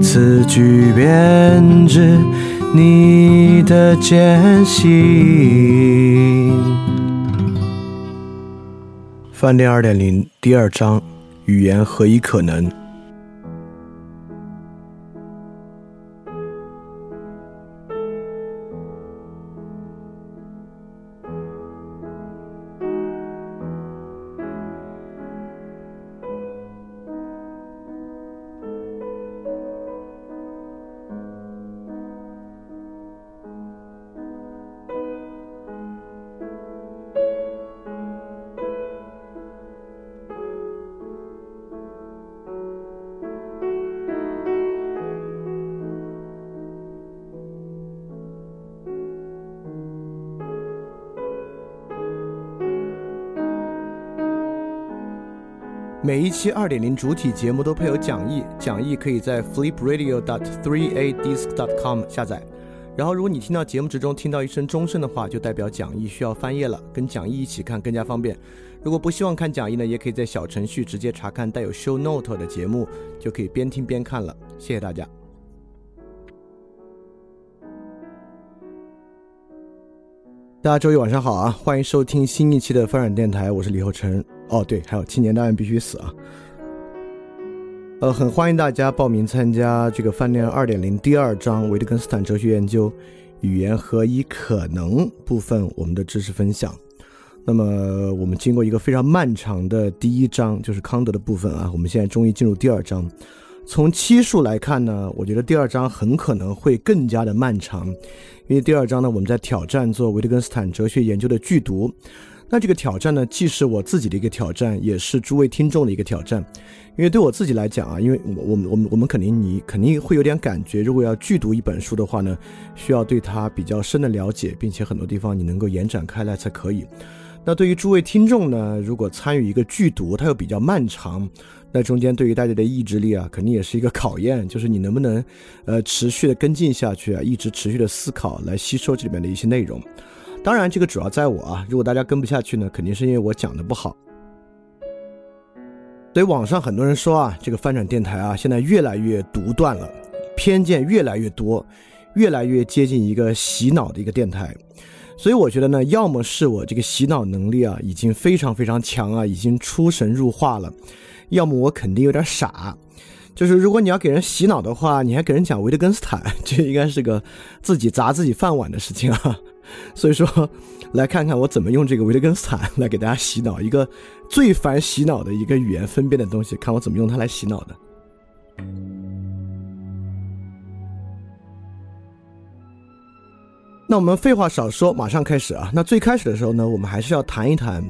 此，句编织你的艰辛。饭店二点零第二章：语言何以可能？每一期二点零主体节目都配有讲义，讲义可以在 flipradio dot three a disc dot com 下载。然后，如果你听到节目之中听到一声钟声的话，就代表讲义需要翻页了，跟讲义一起看更加方便。如果不希望看讲义呢，也可以在小程序直接查看带有 show note 的节目，就可以边听边看了。谢谢大家。大家周一晚上好啊，欢迎收听新一期的翻转电台，我是李厚成。哦，对，还有青年档案必须死啊！呃，很欢迎大家报名参加这个饭店二点零第二章维特根斯坦哲学研究语言何以可能部分我们的知识分享。那么我们经过一个非常漫长的第一章，就是康德的部分啊，我们现在终于进入第二章。从期数来看呢，我觉得第二章很可能会更加的漫长，因为第二章呢，我们在挑战做维特根斯坦哲学研究的剧读。那这个挑战呢，既是我自己的一个挑战，也是诸位听众的一个挑战。因为对我自己来讲啊，因为我我们我们我们肯定你肯定会有点感觉，如果要剧读一本书的话呢，需要对它比较深的了解，并且很多地方你能够延展开来才可以。那对于诸位听众呢，如果参与一个剧读，它又比较漫长，那中间对于大家的意志力啊，肯定也是一个考验，就是你能不能呃持续的跟进下去啊，一直持续的思考来吸收这里面的一些内容。当然，这个主要在我啊。如果大家跟不下去呢，肯定是因为我讲的不好。所以网上很多人说啊，这个翻转电台啊，现在越来越独断了，偏见越来越多，越来越接近一个洗脑的一个电台。所以我觉得呢，要么是我这个洗脑能力啊已经非常非常强啊，已经出神入化了；要么我肯定有点傻。就是如果你要给人洗脑的话，你还给人讲维特根斯坦，这应该是个自己砸自己饭碗的事情啊。所以说，来看看我怎么用这个维特根斯坦 来给大家洗脑，一个最烦洗脑的一个语言分辨的东西，看我怎么用它来洗脑的。那我们废话少说，马上开始啊！那最开始的时候呢，我们还是要谈一谈，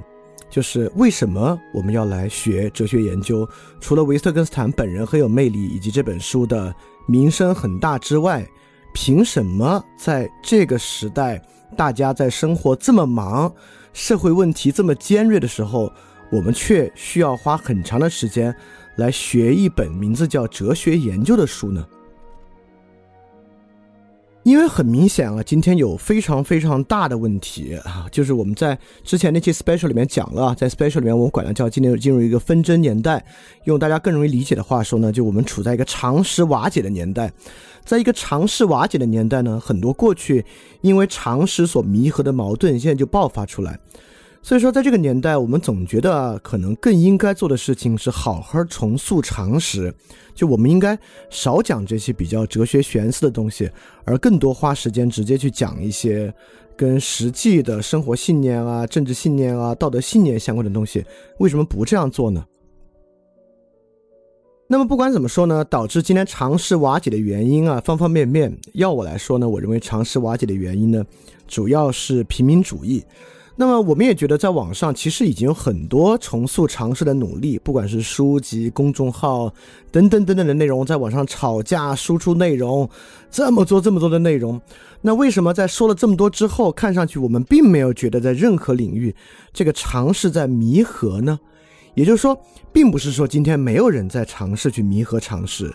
就是为什么我们要来学哲学研究？除了维特根斯坦本人很有魅力，以及这本书的名声很大之外，凭什么在这个时代？大家在生活这么忙，社会问题这么尖锐的时候，我们却需要花很长的时间来学一本名字叫《哲学研究》的书呢？因为很明显啊，今天有非常非常大的问题啊，就是我们在之前那期 special 里面讲了，在 special 里面我们管它叫今天进入一个纷争年代，用大家更容易理解的话说呢，就我们处在一个常识瓦解的年代。在一个常识瓦解的年代呢，很多过去因为常识所弥合的矛盾，现在就爆发出来。所以说，在这个年代，我们总觉得可能更应该做的事情是好好重塑常识，就我们应该少讲这些比较哲学玄思的东西，而更多花时间直接去讲一些跟实际的生活信念啊、政治信念啊、道德信念相关的东西。为什么不这样做呢？那么不管怎么说呢，导致今天常识瓦解的原因啊，方方面面。要我来说呢，我认为常识瓦解的原因呢，主要是平民主义。那么我们也觉得，在网上其实已经有很多重塑尝试的努力，不管是书籍、公众号等等等等的内容，在网上吵架、输出内容，这么多这么多的内容，那为什么在说了这么多之后，看上去我们并没有觉得在任何领域这个尝试在弥合呢？也就是说，并不是说今天没有人在尝试去弥合尝试，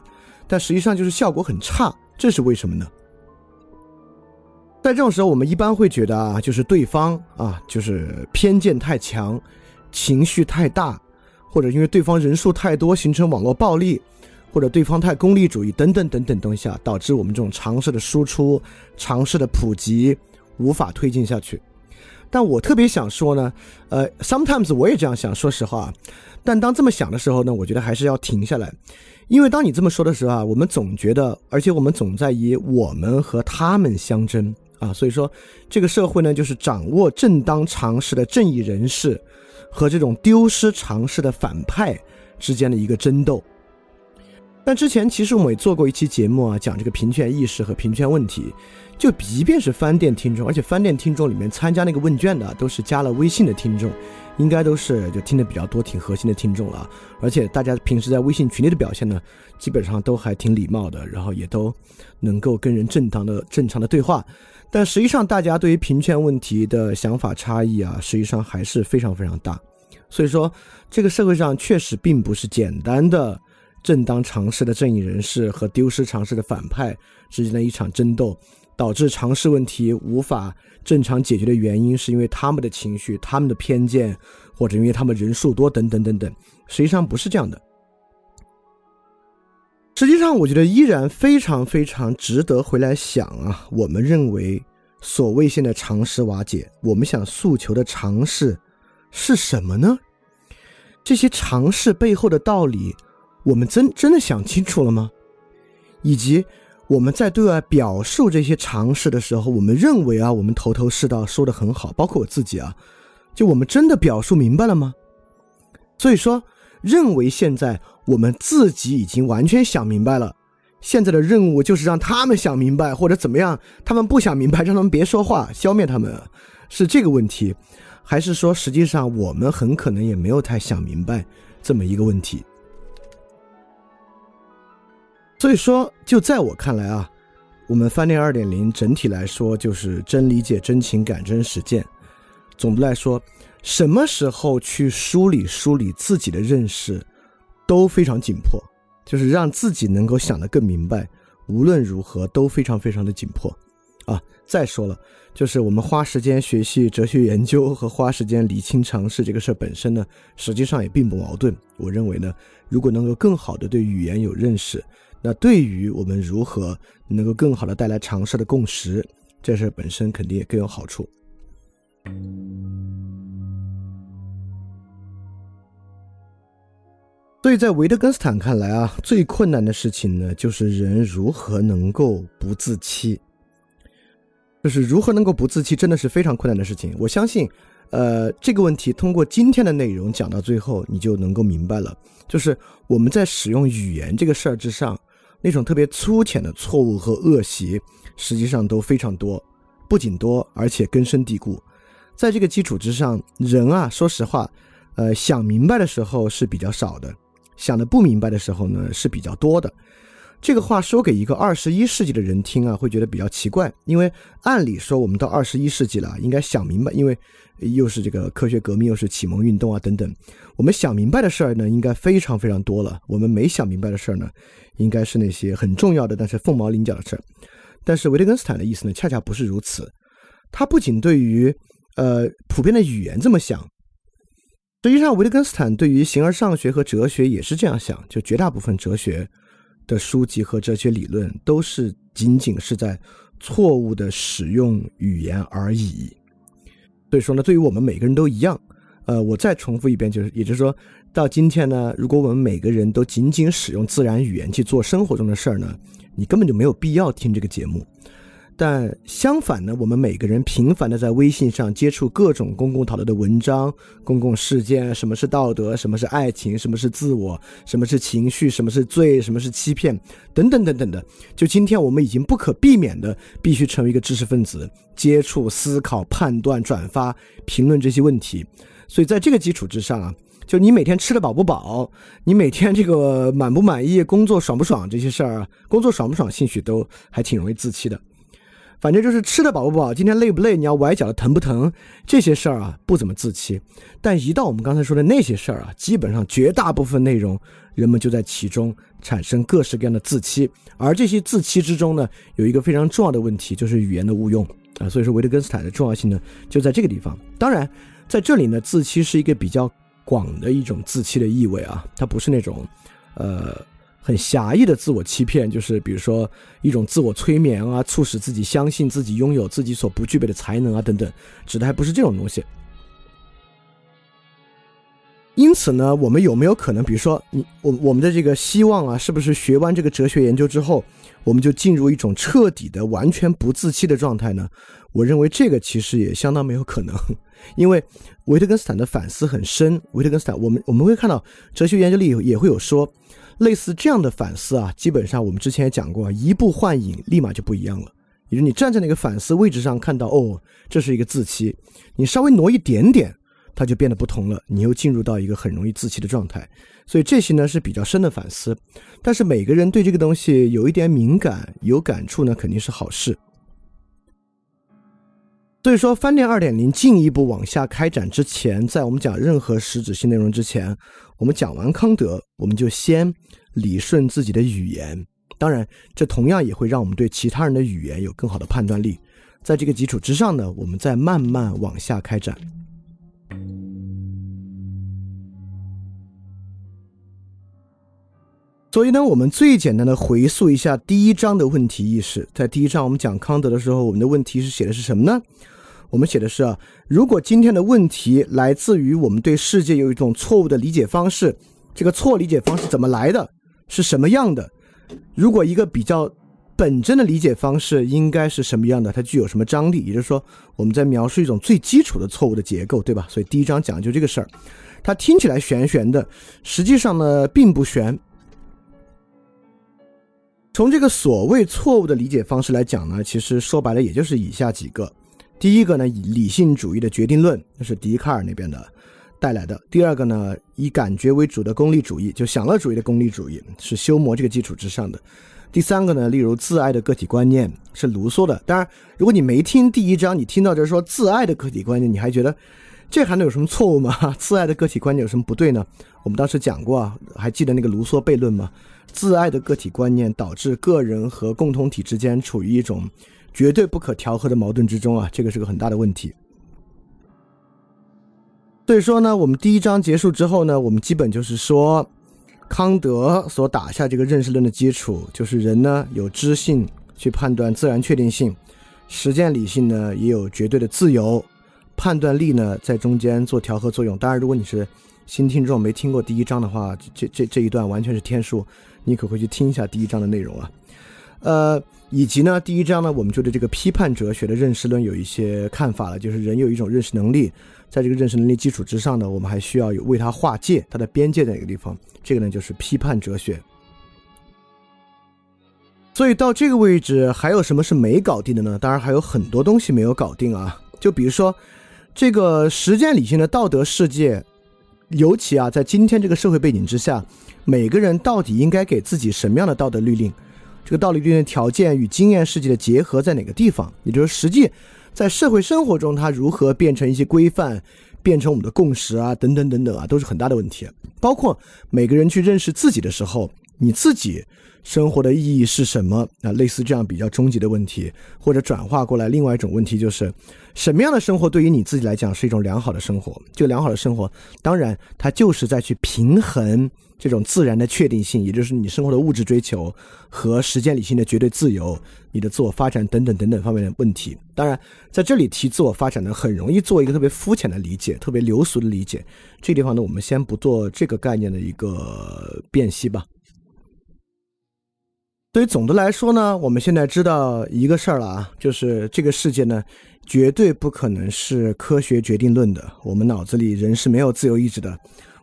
但实际上就是效果很差，这是为什么呢？在这种时候，我们一般会觉得啊，就是对方啊，就是偏见太强，情绪太大，或者因为对方人数太多形成网络暴力，或者对方太功利主义等等等等东西啊，导致我们这种尝试的输出、尝试的普及无法推进下去。但我特别想说呢，呃，sometimes 我也这样想，说实话。但当这么想的时候呢，我觉得还是要停下来，因为当你这么说的时候啊，我们总觉得，而且我们总在以我们和他们相争。啊，所以说，这个社会呢，就是掌握正当常识的正义人士，和这种丢失常识的反派之间的一个争斗。但之前其实我们也做过一期节目啊，讲这个平权意识和平权问题。就即便是翻店听众，而且翻店听众里面参加那个问卷的，都是加了微信的听众，应该都是就听的比较多、挺核心的听众了。而且大家平时在微信群里的表现呢，基本上都还挺礼貌的，然后也都能够跟人正当的、正常的对话。但实际上，大家对于平权问题的想法差异啊，实际上还是非常非常大。所以说，这个社会上确实并不是简单的正当尝试的正义人士和丢失尝试的反派之间的一场争斗，导致尝试问题无法正常解决的原因，是因为他们的情绪、他们的偏见，或者因为他们人数多等等等等。实际上不是这样的。实际上，我觉得依然非常非常值得回来想啊。我们认为，所谓现在常识瓦解，我们想诉求的常识是什么呢？这些常识背后的道理，我们真真的想清楚了吗？以及我们在对外表述这些常识的时候，我们认为啊，我们头头是道，说的很好，包括我自己啊，就我们真的表述明白了吗？所以说，认为现在。我们自己已经完全想明白了，现在的任务就是让他们想明白，或者怎么样？他们不想明白，让他们别说话，消灭他们，是这个问题，还是说实际上我们很可能也没有太想明白这么一个问题？所以说，就在我看来啊，我们翻链二点零整体来说就是真理解、真情感、真实践。总的来说，什么时候去梳理梳理自己的认识？都非常紧迫，就是让自己能够想得更明白。无论如何都非常非常的紧迫，啊！再说了，就是我们花时间学习哲学研究和花时间理清常识这个事儿本身呢，实际上也并不矛盾。我认为呢，如果能够更好的对语言有认识，那对于我们如何能够更好的带来常识的共识，这事儿本身肯定也更有好处。所以在维特根斯坦看来啊，最困难的事情呢，就是人如何能够不自欺。就是如何能够不自欺，真的是非常困难的事情。我相信，呃，这个问题通过今天的内容讲到最后，你就能够明白了。就是我们在使用语言这个事儿之上，那种特别粗浅的错误和恶习，实际上都非常多，不仅多，而且根深蒂固。在这个基础之上，人啊，说实话，呃，想明白的时候是比较少的。想的不明白的时候呢是比较多的，这个话说给一个二十一世纪的人听啊，会觉得比较奇怪，因为按理说我们到二十一世纪了，应该想明白，因为又是这个科学革命，又是启蒙运动啊等等，我们想明白的事儿呢，应该非常非常多了。我们没想明白的事儿呢，应该是那些很重要的，但是凤毛麟角的事儿。但是维特根斯坦的意思呢，恰恰不是如此，他不仅对于呃普遍的语言这么想。实际上，维特根斯坦对于形而上学和哲学也是这样想。就绝大部分哲学的书籍和哲学理论，都是仅仅是在错误的使用语言而已。所以说呢，对于我们每个人都一样。呃，我再重复一遍，就是，也就是说，到今天呢，如果我们每个人都仅仅使用自然语言去做生活中的事儿呢，你根本就没有必要听这个节目。但相反呢，我们每个人频繁的在微信上接触各种公共讨论的文章、公共事件，什么是道德，什么是爱情，什么是自我，什么是情绪，什么是罪，什么是欺骗，等等等等的。就今天我们已经不可避免的必须成为一个知识分子，接触、思考、判断、转发、评论这些问题。所以在这个基础之上啊，就你每天吃得饱不饱，你每天这个满不满意，工作爽不爽这些事儿啊，工作爽不爽，兴许都还挺容易自欺的。反正就是吃的饱不饱，今天累不累，你要崴脚的疼不疼，这些事儿啊不怎么自欺。但一到我们刚才说的那些事儿啊，基本上绝大部分内容，人们就在其中产生各式各样的自欺。而这些自欺之中呢，有一个非常重要的问题，就是语言的误用啊。所以说维特根斯坦的重要性呢，就在这个地方。当然，在这里呢，自欺是一个比较广的一种自欺的意味啊，它不是那种，呃。很狭义的自我欺骗，就是比如说一种自我催眠啊，促使自己相信自己拥有自己所不具备的才能啊，等等，指的还不是这种东西。因此呢，我们有没有可能，比如说你我我们的这个希望啊，是不是学完这个哲学研究之后，我们就进入一种彻底的完全不自欺的状态呢？我认为这个其实也相当没有可能，因为维特根斯坦的反思很深。维特根斯坦，我们我们会看到哲学研究里也会有说。类似这样的反思啊，基本上我们之前也讲过，一步幻影，立马就不一样了。也就是你站在那个反思位置上，看到哦，这是一个自欺，你稍微挪一点点，它就变得不同了，你又进入到一个很容易自欺的状态。所以这些呢是比较深的反思，但是每个人对这个东西有一点敏感、有感触呢，肯定是好事。所以说，翻店二点零进一步往下开展之前，在我们讲任何实质性内容之前，我们讲完康德，我们就先理顺自己的语言。当然，这同样也会让我们对其他人的语言有更好的判断力。在这个基础之上呢，我们再慢慢往下开展。所以呢，我们最简单的回溯一下第一章的问题意识。在第一章我们讲康德的时候，我们的问题是写的是什么呢？我们写的是啊，如果今天的问题来自于我们对世界有一种错误的理解方式，这个错理解方式怎么来的？是什么样的？如果一个比较本真的理解方式应该是什么样的？它具有什么张力？也就是说，我们在描述一种最基础的错误的结构，对吧？所以第一章讲的就这个事儿。它听起来玄玄的，实际上呢并不玄。从这个所谓错误的理解方式来讲呢，其实说白了也就是以下几个。第一个呢，以理性主义的决定论，那是笛卡尔那边的带来的；第二个呢，以感觉为主的功利主义，就享乐主义的功利主义，是修谟这个基础之上的；第三个呢，例如自爱的个体观念，是卢梭的。当然，如果你没听第一章，你听到这说自爱的个体观念，你还觉得这还能有什么错误吗？自爱的个体观念有什么不对呢？我们当时讲过啊，还记得那个卢梭悖论吗？自爱的个体观念导致个人和共同体之间处于一种绝对不可调和的矛盾之中啊，这个是个很大的问题。所以说呢，我们第一章结束之后呢，我们基本就是说，康德所打下这个认识论的基础，就是人呢有知性去判断自然确定性，实践理性呢也有绝对的自由，判断力呢在中间做调和作用。当然，如果你是新听众没听过第一章的话，这这这一段完全是天书。你可回去听一下第一章的内容啊，呃，以及呢，第一章呢，我们就对这个批判哲学的认识论有一些看法了，就是人有一种认识能力，在这个认识能力基础之上呢，我们还需要有为它划界，它的边界在哪个地方？这个呢，就是批判哲学。所以到这个位置，还有什么是没搞定的呢？当然还有很多东西没有搞定啊，就比如说这个实践理性的道德世界，尤其啊，在今天这个社会背景之下。每个人到底应该给自己什么样的道德律令？这个道德律令条件与经验世界的结合在哪个地方？也就是实际在社会生活中，它如何变成一些规范，变成我们的共识啊？等等等等啊，都是很大的问题。包括每个人去认识自己的时候，你自己生活的意义是什么？啊，类似这样比较终极的问题，或者转化过来，另外一种问题就是，什么样的生活对于你自己来讲是一种良好的生活？就良好的生活，当然它就是在去平衡。这种自然的确定性，也就是你生活的物质追求和实践理性的绝对自由，你的自我发展等等等等方面的问题。当然，在这里提自我发展呢，很容易做一个特别肤浅的理解，特别流俗的理解。这地方呢，我们先不做这个概念的一个辨析吧。所以总的来说呢，我们现在知道一个事儿了啊，就是这个世界呢，绝对不可能是科学决定论的。我们脑子里人是没有自由意志的，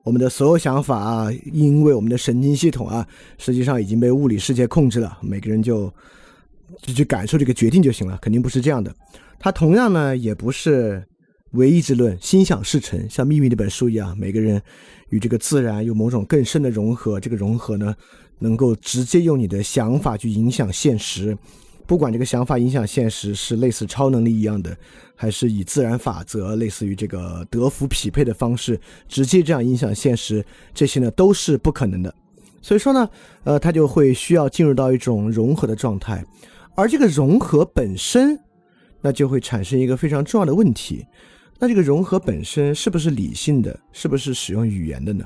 我们的所有想法啊，因为我们的神经系统啊，实际上已经被物理世界控制了。每个人就就去感受这个决定就行了，肯定不是这样的。它同样呢，也不是唯意志论，心想事成，像《秘密》那本书一样，每个人与这个自然有某种更深的融合。这个融合呢，能够直接用你的想法去影响现实，不管这个想法影响现实是类似超能力一样的，还是以自然法则类似于这个德福匹配的方式直接这样影响现实，这些呢都是不可能的。所以说呢，呃，它就会需要进入到一种融合的状态，而这个融合本身。那就会产生一个非常重要的问题，那这个融合本身是不是理性的，是不是使用语言的呢？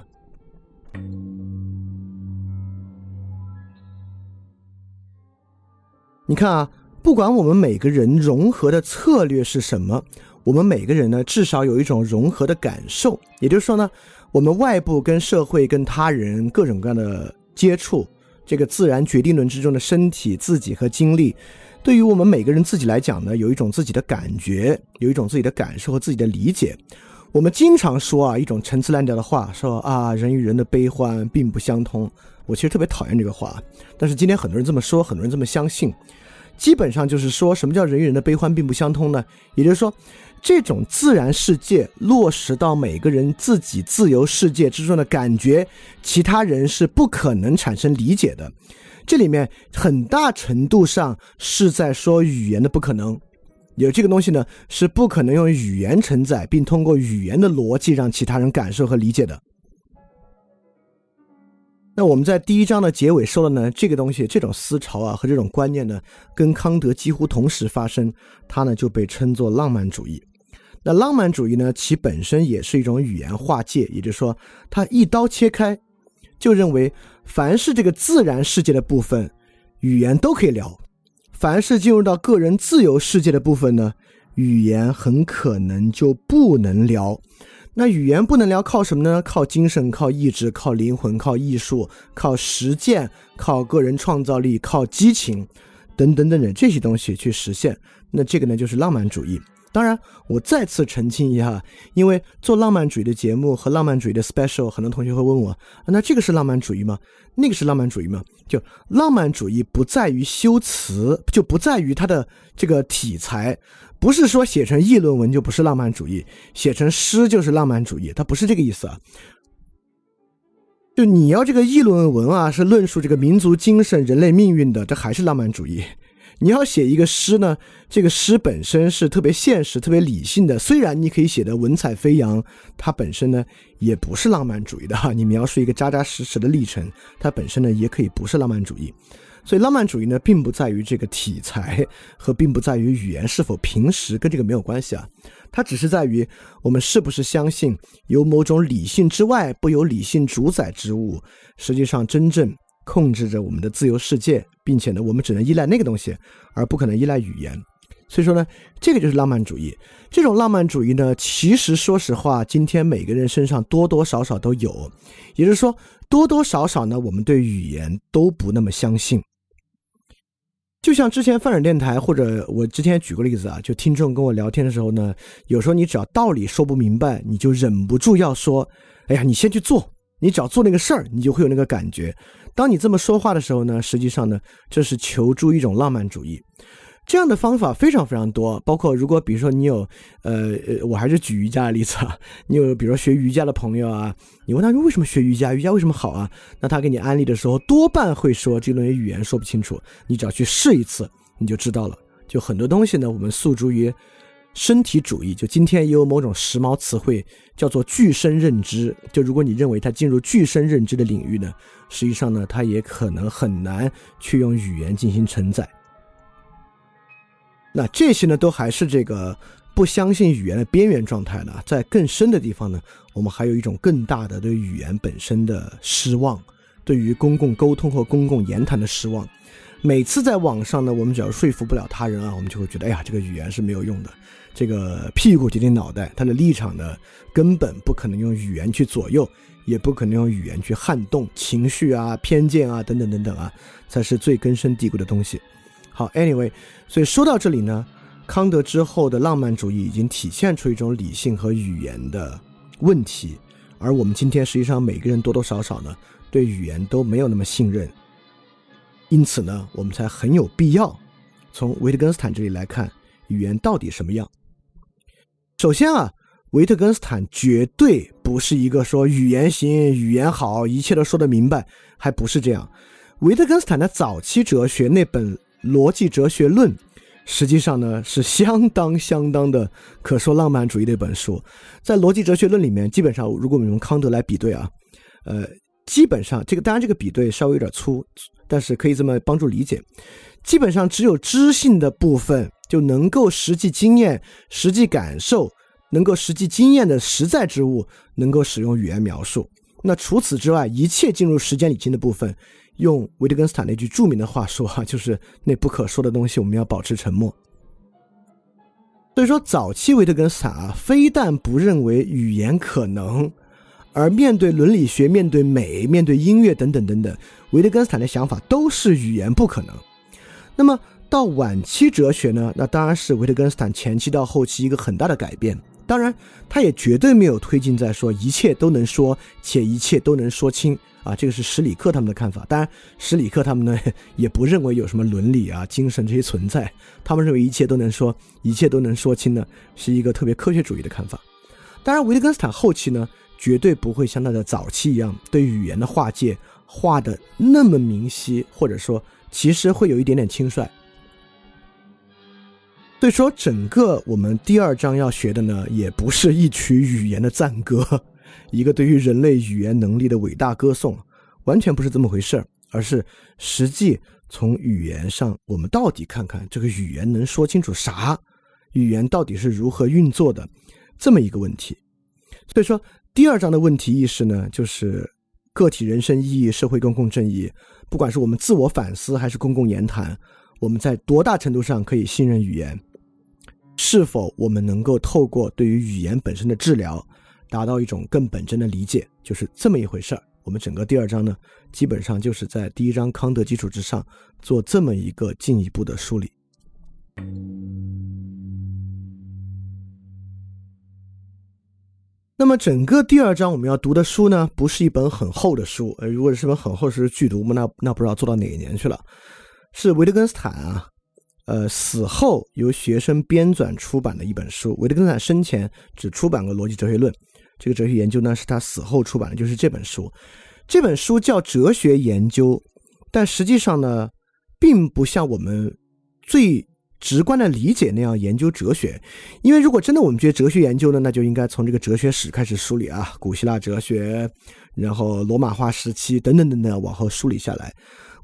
你看啊，不管我们每个人融合的策略是什么，我们每个人呢，至少有一种融合的感受。也就是说呢，我们外部跟社会、跟他人各种各样的接触，这个自然决定论之中的身体、自己和经历。对于我们每个人自己来讲呢，有一种自己的感觉，有一种自己的感受和自己的理解。我们经常说啊，一种陈词滥调的话，说啊，人与人的悲欢并不相通。我其实特别讨厌这个话，但是今天很多人这么说，很多人这么相信。基本上就是说什么叫人与人的悲欢并不相通呢？也就是说，这种自然世界落实到每个人自己自由世界之中的感觉，其他人是不可能产生理解的。这里面很大程度上是在说语言的不可能，有这个东西呢是不可能用语言承载，并通过语言的逻辑让其他人感受和理解的。那我们在第一章的结尾说了呢，这个东西这种思潮啊和这种观念呢，跟康德几乎同时发生，它呢就被称作浪漫主义。那浪漫主义呢，其本身也是一种语言划界，也就是说，它一刀切开。就认为，凡是这个自然世界的部分，语言都可以聊；凡是进入到个人自由世界的部分呢，语言很可能就不能聊。那语言不能聊，靠什么呢？靠精神，靠意志，靠灵魂，靠艺术，靠实践，靠个人创造力，靠激情，等等等等这些东西去实现。那这个呢，就是浪漫主义。当然，我再次澄清一下，因为做浪漫主义的节目和浪漫主义的 special，很多同学会问我，那这个是浪漫主义吗？那个是浪漫主义吗？就浪漫主义不在于修辞，就不在于它的这个题材，不是说写成议论文就不是浪漫主义，写成诗就是浪漫主义，它不是这个意思啊。就你要这个议论文啊，是论述这个民族精神、人类命运的，这还是浪漫主义。你要写一个诗呢，这个诗本身是特别现实、特别理性的。虽然你可以写的文采飞扬，它本身呢也不是浪漫主义的哈。你描述一个扎扎实实的历程，它本身呢也可以不是浪漫主义。所以浪漫主义呢，并不在于这个题材和并不在于语言是否平实，跟这个没有关系啊。它只是在于我们是不是相信有某种理性之外不由理性主宰之物，实际上真正。控制着我们的自由世界，并且呢，我们只能依赖那个东西，而不可能依赖语言。所以说呢，这个就是浪漫主义。这种浪漫主义呢，其实说实话，今天每个人身上多多少少都有。也就是说，多多少少呢，我们对语言都不那么相信。就像之前泛转电台，或者我之前举过例子啊，就听众跟我聊天的时候呢，有时候你只要道理说不明白，你就忍不住要说：“哎呀，你先去做。”你只要做那个事儿，你就会有那个感觉。当你这么说话的时候呢，实际上呢，这是求助一种浪漫主义。这样的方法非常非常多，包括如果比如说你有，呃呃，我还是举瑜伽的例子啊，你有比如说学瑜伽的朋友啊，你问他说为什么学瑜伽，瑜伽为什么好啊？那他给你安利的时候，多半会说这东西语言说不清楚，你只要去试一次，你就知道了。就很多东西呢，我们诉诸于。身体主义，就今天也有某种时髦词汇叫做具身认知。就如果你认为它进入具身认知的领域呢，实际上呢，它也可能很难去用语言进行承载。那这些呢，都还是这个不相信语言的边缘状态呢。在更深的地方呢，我们还有一种更大的对语言本身的失望，对于公共沟通和公共言谈的失望。每次在网上呢，我们只要说服不了他人啊，我们就会觉得，哎呀，这个语言是没有用的。这个屁股决定脑袋，他的立场呢，根本不可能用语言去左右，也不可能用语言去撼动情绪啊、偏见啊等等等等啊，才是最根深蒂固的东西。好，anyway，所以说到这里呢，康德之后的浪漫主义已经体现出一种理性和语言的问题，而我们今天实际上每个人多多少少呢，对语言都没有那么信任，因此呢，我们才很有必要从维特根斯坦这里来看语言到底什么样。首先啊，维特根斯坦绝对不是一个说语言行、语言好、一切都说得明白，还不是这样。维特根斯坦的早期哲学那本。逻辑哲学论，实际上呢是相当相当的可说浪漫主义的一本书。在逻辑哲学论里面，基本上如果我们用康德来比对啊，呃，基本上这个当然这个比对稍微有点粗，但是可以这么帮助理解。基本上只有知性的部分就能够实际经验、实际感受、能够实际经验的实在之物，能够使用语言描述。那除此之外，一切进入时间理性的部分。用维特根斯坦那句著名的话说哈，就是那不可说的东西，我们要保持沉默。所以说，早期维特根斯坦啊，非但不认为语言可能，而面对伦理学、面对美、面对音乐等等等等，维特根斯坦的想法都是语言不可能。那么到晚期哲学呢，那当然是维特根斯坦前期到后期一个很大的改变。当然，他也绝对没有推进在说一切都能说，且一切都能说清。啊，这个是史里克他们的看法。当然，史里克他们呢也不认为有什么伦理啊、精神这些存在。他们认为一切都能说，一切都能说清呢，是一个特别科学主义的看法。当然，维特根斯坦后期呢，绝对不会像他的早期一样，对语言的划界画的那么明晰，或者说，其实会有一点点轻率。所以说，整个我们第二章要学的呢，也不是一曲语言的赞歌。一个对于人类语言能力的伟大歌颂，完全不是这么回事儿，而是实际从语言上，我们到底看看这个语言能说清楚啥，语言到底是如何运作的，这么一个问题。所以说，第二章的问题意识呢，就是个体人生意义、社会公共正义，不管是我们自我反思还是公共言谈，我们在多大程度上可以信任语言？是否我们能够透过对于语言本身的治疗？达到一种更本真的理解，就是这么一回事儿。我们整个第二章呢，基本上就是在第一章康德基础之上做这么一个进一步的梳理。那么整个第二章我们要读的书呢，不是一本很厚的书，呃，如果是本很厚是剧读，那那不知道做到哪一年去了。是维特根斯坦啊。呃，死后由学生编纂出版的一本书。维特根斯坦生前只出版过《逻辑哲学论》，这个哲学研究呢是他死后出版的，就是这本书。这本书叫《哲学研究》，但实际上呢，并不像我们最直观的理解那样研究哲学。因为如果真的我们觉得哲学研究呢，那就应该从这个哲学史开始梳理啊，古希腊哲学，然后罗马化时期等等等等往后梳理下来。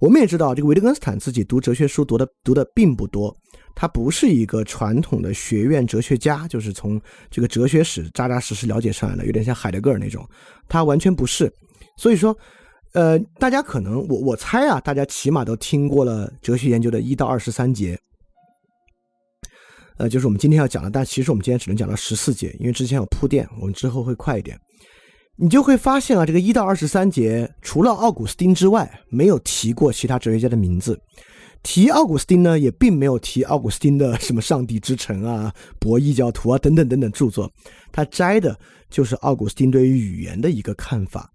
我们也知道，这个维特根斯坦自己读哲学书读的读的并不多，他不是一个传统的学院哲学家，就是从这个哲学史扎扎实实了解上来的，有点像海德格尔那种，他完全不是。所以说，呃，大家可能我我猜啊，大家起码都听过了哲学研究的一到二十三节，呃，就是我们今天要讲的，但其实我们今天只能讲到十四节，因为之前有铺垫，我们之后会快一点。你就会发现啊，这个一到二十三节，除了奥古斯丁之外，没有提过其他哲学家的名字。提奥古斯丁呢，也并没有提奥古斯丁的什么《上帝之城》啊、《博弈教徒》啊等等等等著作。他摘的就是奥古斯丁对于语言的一个看法。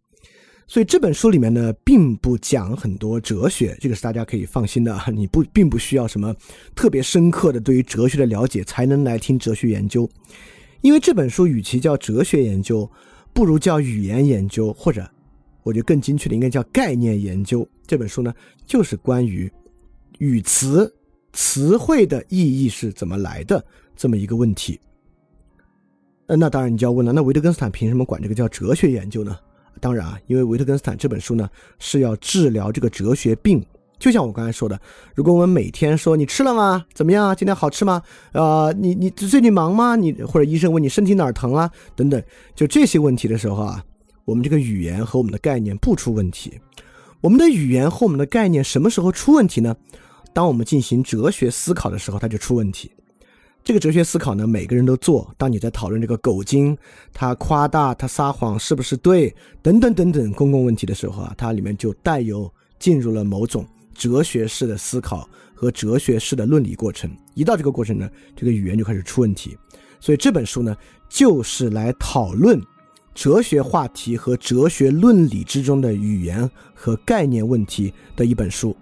所以这本书里面呢，并不讲很多哲学，这个是大家可以放心的。你不并不需要什么特别深刻的对于哲学的了解才能来听哲学研究，因为这本书与其叫哲学研究。不如叫语言研究，或者我觉得更精确的应该叫概念研究。这本书呢，就是关于语词、词汇的意义是怎么来的这么一个问题。呃，那当然你就要问了，那维特根斯坦凭什么管这个叫哲学研究呢？当然啊，因为维特根斯坦这本书呢是要治疗这个哲学病。就像我刚才说的，如果我们每天说你吃了吗？怎么样啊？今天好吃吗？啊，你你最近忙吗？你或者医生问你身体哪儿疼啊？等等，就这些问题的时候啊，我们这个语言和我们的概念不出问题。我们的语言和我们的概念什么时候出问题呢？当我们进行哲学思考的时候，它就出问题。这个哲学思考呢，每个人都做。当你在讨论这个狗精，他夸大、他撒谎是不是对，等等等等公共问题的时候啊，它里面就带有进入了某种哲学式的思考和哲学式的论理过程。一到这个过程呢，这个语言就开始出问题。所以这本书呢，就是来讨论哲学话题和哲学论理之中的语言和概念问题的一本书。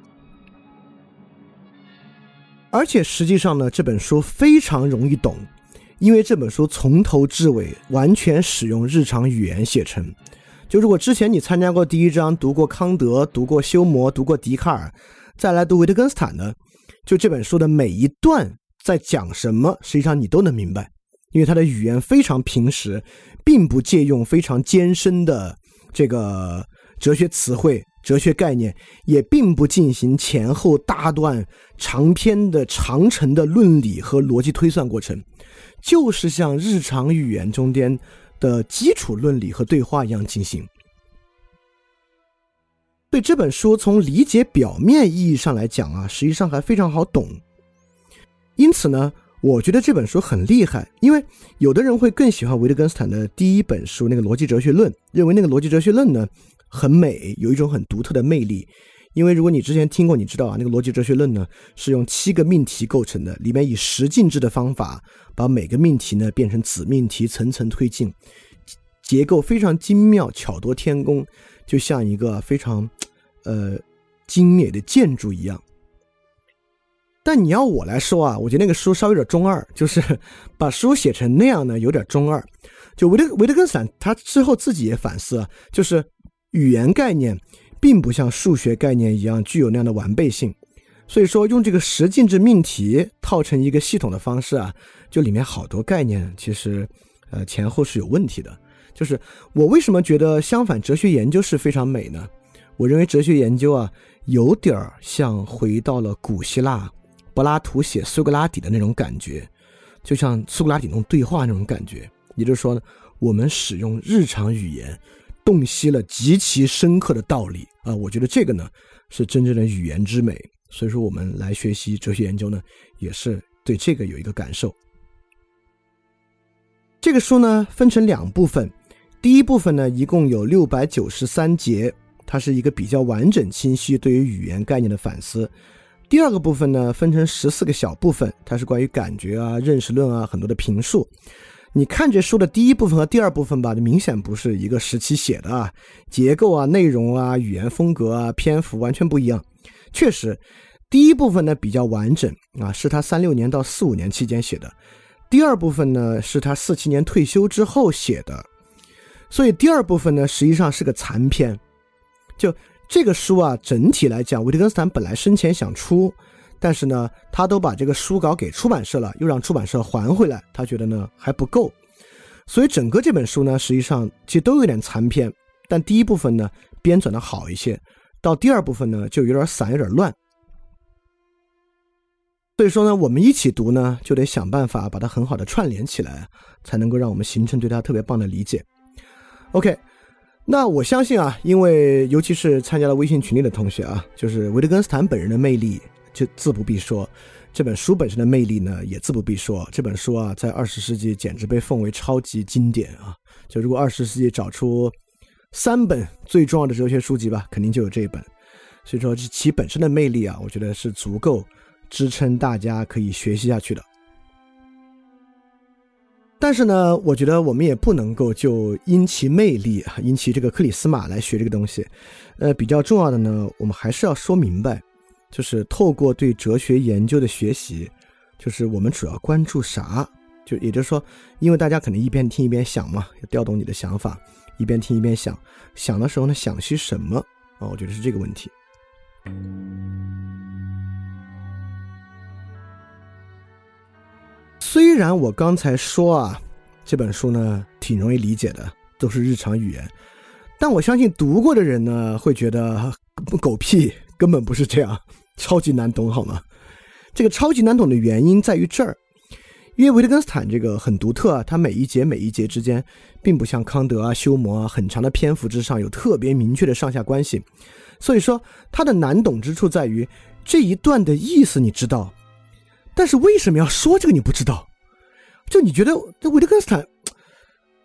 而且实际上呢，这本书非常容易懂，因为这本书从头至尾完全使用日常语言写成。就如果之前你参加过第一章，读过康德，读过休谟，读过笛卡尔，再来读维特根斯坦呢，就这本书的每一段在讲什么，实际上你都能明白，因为它的语言非常平实，并不借用非常艰深的这个哲学词汇。哲学概念也并不进行前后大段长篇的长程的论理和逻辑推算过程，就是像日常语言中间的基础论理和对话一样进行。对这本书从理解表面意义上来讲啊，实际上还非常好懂。因此呢，我觉得这本书很厉害，因为有的人会更喜欢维特根斯坦的第一本书那个《逻辑哲学论》，认为那个《逻辑哲学论》呢。很美，有一种很独特的魅力。因为如果你之前听过，你知道啊，那个逻辑哲学论呢是用七个命题构成的，里面以十进制的方法把每个命题呢变成子命题，层层推进，结构非常精妙，巧夺天工，就像一个非常呃精美的建筑一样。但你要我来说啊，我觉得那个书稍微有点中二，就是把书写成那样呢，有点中二。就维特维特根斯坦他之后自己也反思，就是。语言概念并不像数学概念一样具有那样的完备性，所以说用这个十进制命题套成一个系统的方式啊，就里面好多概念其实，呃前后是有问题的。就是我为什么觉得相反，哲学研究是非常美呢？我认为哲学研究啊，有点儿像回到了古希腊柏拉图写苏格拉底的那种感觉，就像苏格拉底那种对话那种感觉。也就是说呢，我们使用日常语言。洞悉了极其深刻的道理啊！我觉得这个呢是真正的语言之美。所以说，我们来学习哲学研究呢，也是对这个有一个感受。这个书呢分成两部分，第一部分呢一共有六百九十三节，它是一个比较完整清晰对于语言概念的反思。第二个部分呢分成十四个小部分，它是关于感觉啊、认识论啊很多的评述。你看这书的第一部分和第二部分吧，明显不是一个时期写的啊，结构啊、内容啊、语言风格啊、篇幅完全不一样。确实，第一部分呢比较完整啊，是他三六年到四五年期间写的；第二部分呢是他四七年退休之后写的，所以第二部分呢实际上是个残篇。就这个书啊，整体来讲，维特根斯坦本来生前想出。但是呢，他都把这个书稿给出版社了，又让出版社还回来，他觉得呢还不够，所以整个这本书呢，实际上其实都有点残篇。但第一部分呢编纂的好一些，到第二部分呢就有点散，有点乱。所以说呢，我们一起读呢，就得想办法把它很好的串联起来，才能够让我们形成对它特别棒的理解。OK，那我相信啊，因为尤其是参加了微信群里的同学啊，就是维特根斯坦本人的魅力。就自不必说，这本书本身的魅力呢，也自不必说。这本书啊，在二十世纪简直被奉为超级经典啊！就如果二十世纪找出三本最重要的哲学书籍吧，肯定就有这一本。所以说，其本身的魅力啊，我觉得是足够支撑大家可以学习下去的。但是呢，我觉得我们也不能够就因其魅力啊，因其这个克里斯玛来学这个东西。呃，比较重要的呢，我们还是要说明白。就是透过对哲学研究的学习，就是我们主要关注啥？就也就是说，因为大家可能一边听一边想嘛，要调动你的想法，一边听一边想，想的时候呢，想些什么啊？我觉得是这个问题。虽然我刚才说啊，这本书呢挺容易理解的，都是日常语言，但我相信读过的人呢会觉得狗屁。根本不是这样，超级难懂，好吗？这个超级难懂的原因在于这儿，因为维特根斯坦这个很独特啊，他每一节每一节之间，并不像康德啊、休谟啊，很长的篇幅之上有特别明确的上下关系，所以说他的难懂之处在于这一段的意思你知道，但是为什么要说这个你不知道？就你觉得这维特根斯坦，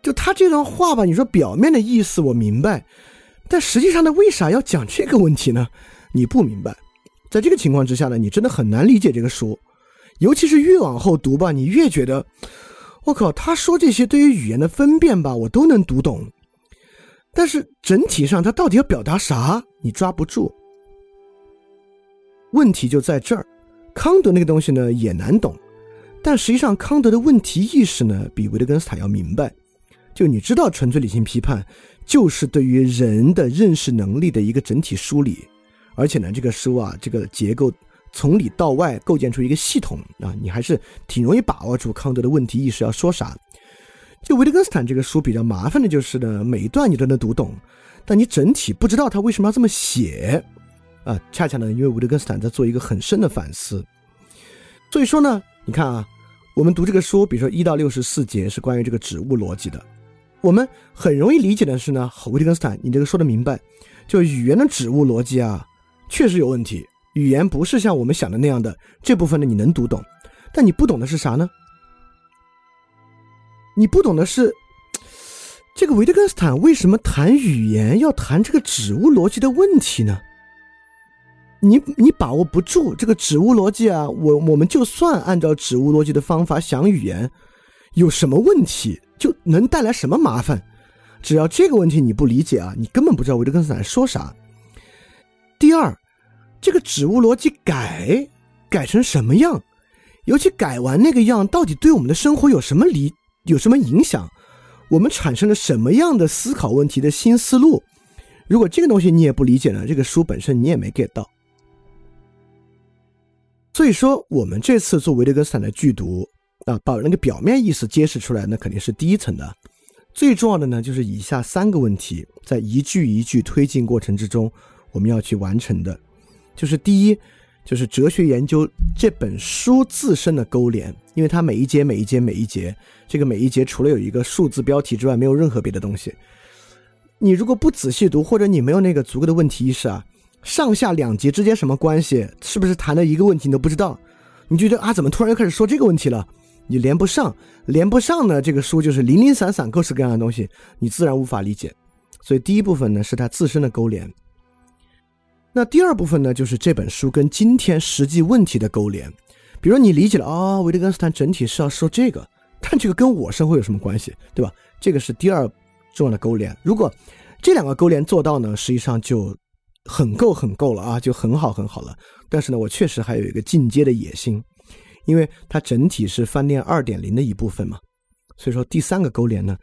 就他这段话吧，你说表面的意思我明白，但实际上呢，为啥要讲这个问题呢？你不明白。在这个情况之下呢，你真的很难理解这个书，尤其是越往后读吧，你越觉得，我靠，他说这些对于语言的分辨吧，我都能读懂，但是整体上他到底要表达啥，你抓不住。问题就在这儿，康德那个东西呢也难懂。但实际上，康德的问题意识呢，比维特根斯坦要明白。就你知道，纯粹理性批判就是对于人的认识能力的一个整体梳理，而且呢，这个书啊，这个结构从里到外构建出一个系统啊，你还是挺容易把握住康德的问题意识要说啥。就维特根斯坦这个书比较麻烦的就是呢，每一段你都能读懂，但你整体不知道他为什么要这么写啊。恰恰呢，因为维特根斯坦在做一个很深的反思，所以说呢，你看啊。我们读这个书，比如说一到六十四节是关于这个指物逻辑的。我们很容易理解的是呢，维特根斯坦，你这个说的明白，就语言的指物逻辑啊，确实有问题。语言不是像我们想的那样的，这部分呢你能读懂，但你不懂的是啥呢？你不懂的是，这个维特根斯坦为什么谈语言要谈这个指物逻辑的问题呢？你你把握不住这个指物逻辑啊！我我们就算按照指物逻辑的方法想语言，有什么问题就能带来什么麻烦？只要这个问题你不理解啊，你根本不知道维特根斯坦说啥。第二，这个指物逻辑改改成什么样，尤其改完那个样，到底对我们的生活有什么理有什么影响？我们产生了什么样的思考问题的新思路？如果这个东西你也不理解呢，这个书本身你也没 get 到。所以说，我们这次做维特根斯坦的剧读啊，把那个表面意思揭示出来，那肯定是第一层的。最重要的呢，就是以下三个问题，在一句一句推进过程之中，我们要去完成的，就是第一，就是哲学研究这本书自身的勾连，因为它每一节、每一节、每一节，这个每一节除了有一个数字标题之外，没有任何别的东西。你如果不仔细读，或者你没有那个足够的问题意识啊。上下两节之间什么关系？是不是谈的一个问题你都不知道？你觉得啊，怎么突然又开始说这个问题了？你连不上，连不上呢？这个书就是零零散散各式各样的东西，你自然无法理解。所以第一部分呢是它自身的勾连。那第二部分呢就是这本书跟今天实际问题的勾连。比如你理解了啊，维特根斯坦整体是要说这个，但这个跟我生活有什么关系？对吧？这个是第二重要的勾连。如果这两个勾连做到呢，实际上就。很够很够了啊，就很好很好了。但是呢，我确实还有一个进阶的野心，因为它整体是饭店二点零的一部分嘛。所以说第三个勾连呢，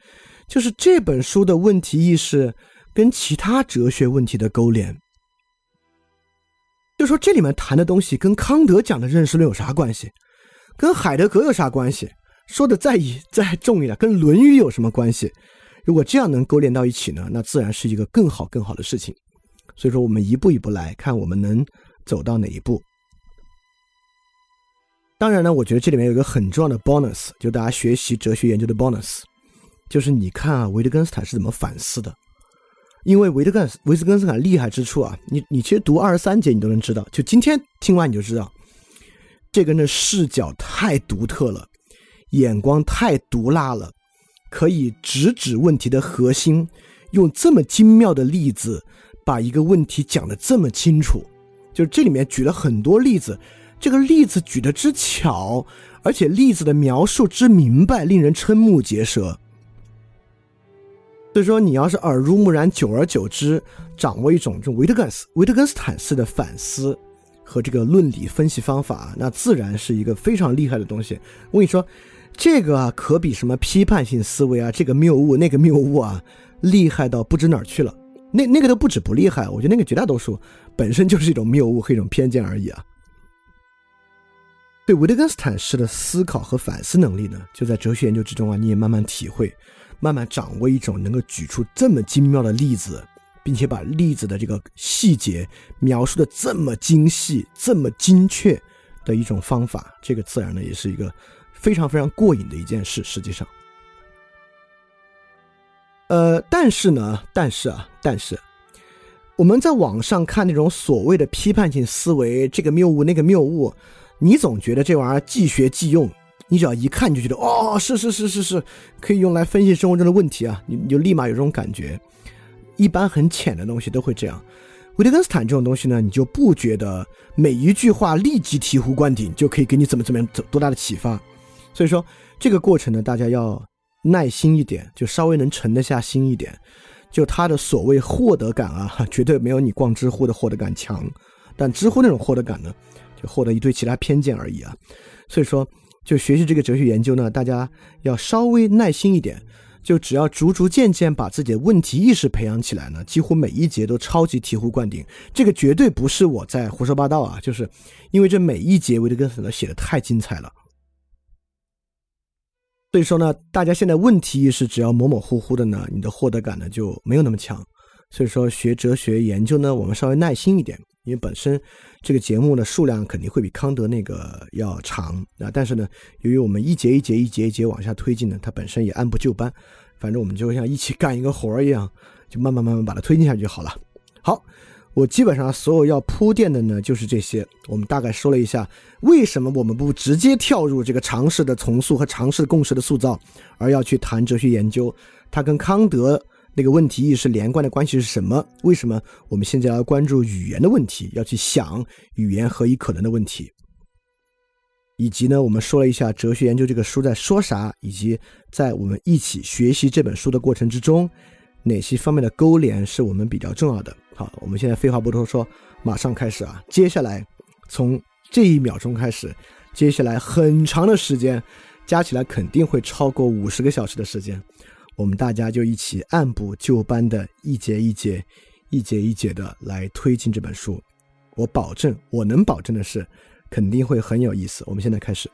就是这本书的问题意识跟其他哲学问题的勾连。就说这里面谈的东西跟康德讲的认识论有啥关系？跟海德格有啥关系？说的再一再重一点，跟《论语》有什么关系？如果这样能勾连到一起呢，那自然是一个更好更好的事情。所以说，我们一步一步来看，我们能走到哪一步。当然呢，我觉得这里面有一个很重要的 bonus，就大家学习哲学研究的 bonus，就是你看啊，维特根斯坦是怎么反思的。因为维特根维斯根斯坦厉害之处啊，你你其实读二十三节你都能知道，就今天听完你就知道，这个人的视角太独特了，眼光太毒辣了，可以直指问题的核心，用这么精妙的例子。把一个问题讲得这么清楚，就是这里面举了很多例子，这个例子举得之巧，而且例子的描述之明白，令人瞠目结舌。所以说，你要是耳濡目染，久而久之，掌握一种这种维特根斯维特根斯坦式的反思和这个论理分析方法，那自然是一个非常厉害的东西。我跟你说，这个啊，可比什么批判性思维啊，这个谬误那个谬误啊，厉害到不知哪儿去了。那那个都不止不厉害，我觉得那个绝大多数本身就是一种谬误和一种偏见而已啊。对维特根斯坦式的思考和反思能力呢，就在哲学研究之中啊，你也慢慢体会，慢慢掌握一种能够举出这么精妙的例子，并且把例子的这个细节描述的这么精细、这么精确的一种方法，这个自然呢也是一个非常非常过瘾的一件事。实际上。呃，但是呢，但是啊，但是，我们在网上看那种所谓的批判性思维，这个谬误那个谬误，你总觉得这玩意儿既学既用，你只要一看就觉得哦，是是是是是，可以用来分析生活中的问题啊，你你就立马有这种感觉。一般很浅的东西都会这样。维特根斯坦这种东西呢，你就不觉得每一句话立即醍醐灌顶就可以给你怎么怎么样多大的启发。所以说这个过程呢，大家要耐心一点，就稍微能沉得下心一点。就他的所谓获得感啊，绝对没有你逛知乎的获得感强。但知乎那种获得感呢，就获得一堆其他偏见而已啊。所以说，就学习这个哲学研究呢，大家要稍微耐心一点。就只要逐逐渐渐把自己的问题意识培养起来呢，几乎每一节都超级醍醐灌顶。这个绝对不是我在胡说八道啊，就是因为这每一节维特根斯坦写的太精彩了。所以说呢，大家现在问题意识只要模模糊糊的呢，你的获得感呢就没有那么强。所以说学哲学研究呢，我们稍微耐心一点，因为本身这个节目的数量肯定会比康德那个要长啊。但是呢，由于我们一节一节一节一节往下推进呢，它本身也按部就班，反正我们就像一起干一个活儿一样，就慢慢慢慢把它推进下去就好了。好，我基本上所有要铺垫的呢就是这些。我们大概说了一下为什么我们不直接跳入这个常识的重塑和常识共识的塑造，而要去谈哲学研究，它跟康德。那个问题意识连贯的关系是什么？为什么我们现在要关注语言的问题，要去想语言何以可能的问题？以及呢，我们说了一下哲学研究这个书在说啥，以及在我们一起学习这本书的过程之中，哪些方面的勾连是我们比较重要的？好，我们现在废话不多说，马上开始啊！接下来从这一秒钟开始，接下来很长的时间，加起来肯定会超过五十个小时的时间。我们大家就一起按部就班的一节一节、一节一节的来推进这本书。我保证，我能保证的是，肯定会很有意思。我们现在开始。